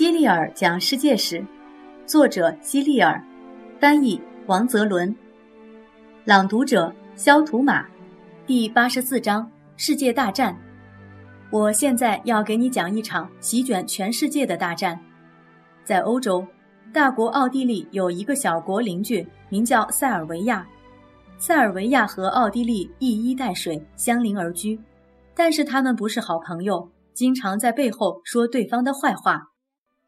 希利尔讲世界史，作者希利尔，翻译王泽伦，朗读者肖图马，第八十四章世界大战。我现在要给你讲一场席卷全世界的大战。在欧洲，大国奥地利有一个小国邻居，名叫塞尔维亚。塞尔维亚和奥地利一衣带水，相邻而居，但是他们不是好朋友，经常在背后说对方的坏话。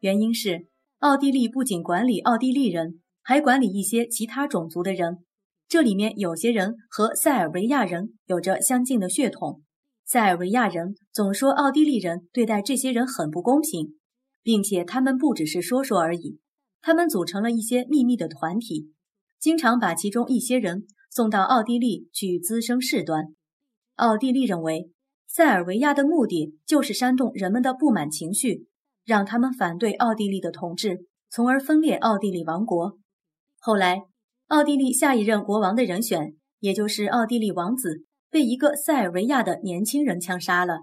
原因是，奥地利不仅管理奥地利人，还管理一些其他种族的人。这里面有些人和塞尔维亚人有着相近的血统。塞尔维亚人总说奥地利人对待这些人很不公平，并且他们不只是说说而已，他们组成了一些秘密的团体，经常把其中一些人送到奥地利去滋生事端。奥地利认为，塞尔维亚的目的就是煽动人们的不满情绪。让他们反对奥地利的统治，从而分裂奥地利王国。后来，奥地利下一任国王的人选，也就是奥地利王子，被一个塞尔维亚的年轻人枪杀了。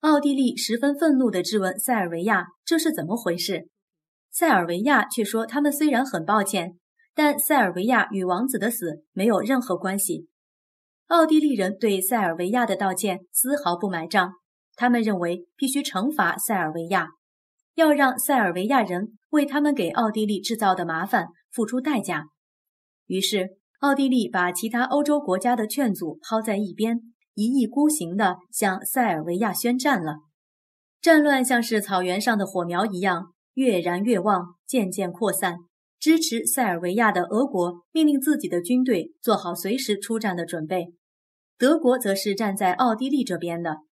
奥地利十分愤怒地质问塞尔维亚：“这是怎么回事？”塞尔维亚却说：“他们虽然很抱歉，但塞尔维亚与王子的死没有任何关系。”奥地利人对塞尔维亚的道歉丝毫不买账。他们认为必须惩罚塞尔维亚，要让塞尔维亚人为他们给奥地利制造的麻烦付出代价。于是，奥地利把其他欧洲国家的劝阻抛在一边，一意孤行地向塞尔维亚宣战了。战乱像是草原上的火苗一样，越燃越旺，渐渐扩散。支持塞尔维亚的俄国命令自己的军队做好随时出战的准备，德国则是站在奥地利这边的。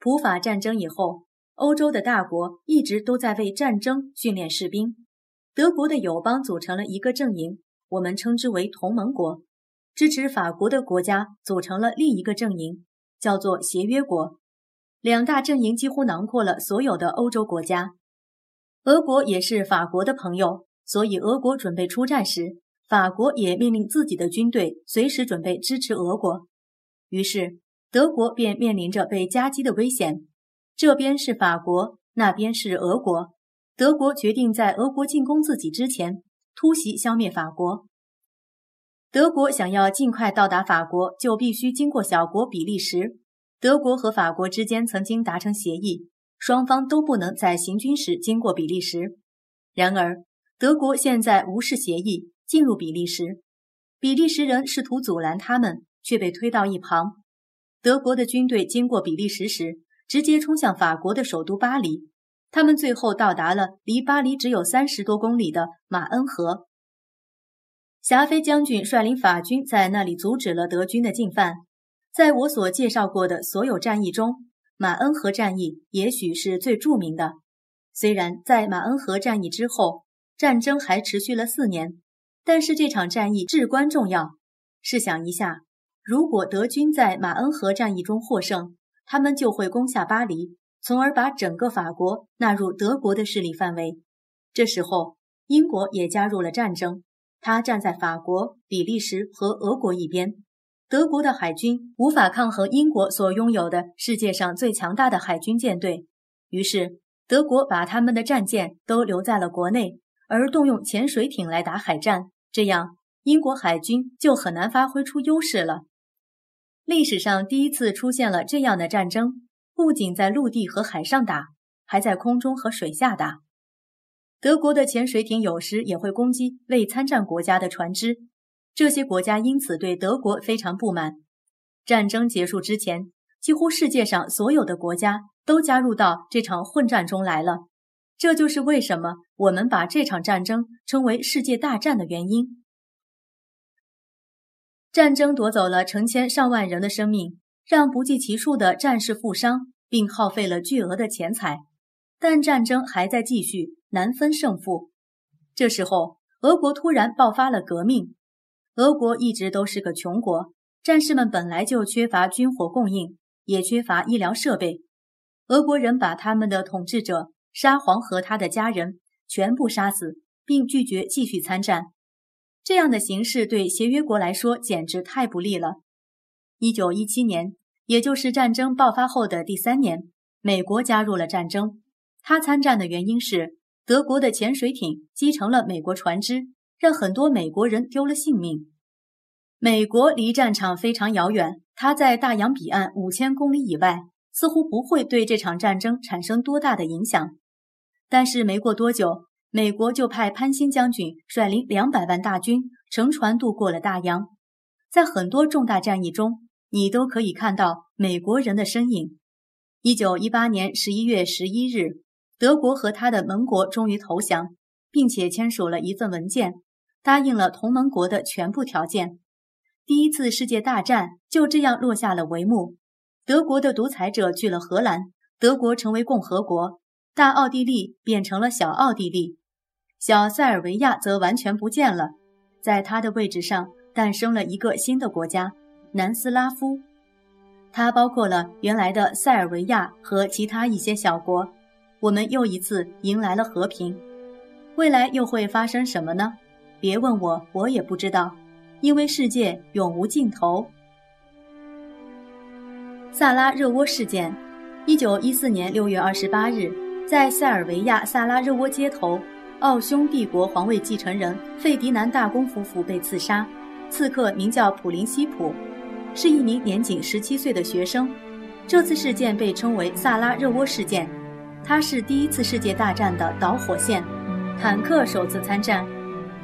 普法战争以后，欧洲的大国一直都在为战争训练士兵。德国的友邦组成了一个阵营，我们称之为同盟国；支持法国的国家组成了另一个阵营，叫做协约国。两大阵营几乎囊括了所有的欧洲国家。俄国也是法国的朋友，所以俄国准备出战时，法国也命令自己的军队随时准备支持俄国。于是。德国便面临着被夹击的危险，这边是法国，那边是俄国。德国决定在俄国进攻自己之前突袭消灭法国。德国想要尽快到达法国，就必须经过小国比利时。德国和法国之间曾经达成协议，双方都不能在行军时经过比利时。然而，德国现在无视协议，进入比利时。比利时人试图阻拦他们，却被推到一旁。德国的军队经过比利时时，直接冲向法国的首都巴黎。他们最后到达了离巴黎只有三十多公里的马恩河。霞飞将军率领法军在那里阻止了德军的进犯。在我所介绍过的所有战役中，马恩河战役也许是最著名的。虽然在马恩河战役之后，战争还持续了四年，但是这场战役至关重要。试想一下。如果德军在马恩河战役中获胜，他们就会攻下巴黎，从而把整个法国纳入德国的势力范围。这时候，英国也加入了战争，他站在法国、比利时和俄国一边。德国的海军无法抗衡英国所拥有的世界上最强大的海军舰队，于是德国把他们的战舰都留在了国内，而动用潜水艇来打海战。这样，英国海军就很难发挥出优势了。历史上第一次出现了这样的战争，不仅在陆地和海上打，还在空中和水下打。德国的潜水艇有时也会攻击未参战国家的船只，这些国家因此对德国非常不满。战争结束之前，几乎世界上所有的国家都加入到这场混战中来了。这就是为什么我们把这场战争称为世界大战的原因。战争夺走了成千上万人的生命，让不计其数的战士负伤，并耗费了巨额的钱财。但战争还在继续，难分胜负。这时候，俄国突然爆发了革命。俄国一直都是个穷国，战士们本来就缺乏军火供应，也缺乏医疗设备。俄国人把他们的统治者沙皇和他的家人全部杀死，并拒绝继续参战。这样的形势对协约国来说简直太不利了。一九一七年，也就是战争爆发后的第三年，美国加入了战争，他参战的原因是德国的潜水艇击沉了美国船只，让很多美国人丢了性命。美国离战场非常遥远，他在大洋彼岸五千公里以外，似乎不会对这场战争产生多大的影响。但是没过多久，美国就派潘兴将军率领两百万大军乘船渡过了大洋。在很多重大战役中，你都可以看到美国人的身影。一九一八年十一月十一日，德国和他的盟国终于投降，并且签署了一份文件，答应了同盟国的全部条件。第一次世界大战就这样落下了帷幕。德国的独裁者去了荷兰，德国成为共和国，大奥地利变成了小奥地利，小塞尔维亚则完全不见了。在它的位置上诞生了一个新的国家——南斯拉夫，它包括了原来的塞尔维亚和其他一些小国。我们又一次迎来了和平。未来又会发生什么呢？别问我，我也不知道。因为世界永无尽头。萨拉热窝事件，一九一四年六月二十八日，在塞尔维亚萨拉热窝街头，奥匈帝国皇位继承人费迪南大公夫妇被刺杀，刺客名叫普林西普，是一名年仅十七岁的学生。这次事件被称为萨拉热窝事件，它是第一次世界大战的导火线，坦克首次参战。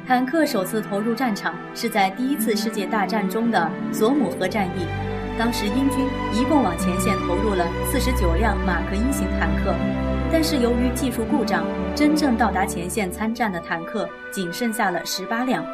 坦克首次投入战场是在第一次世界大战中的索姆河战役，当时英军一共往前线投入了四十九辆马克一型坦克，但是由于技术故障，真正到达前线参战的坦克仅剩下了十八辆。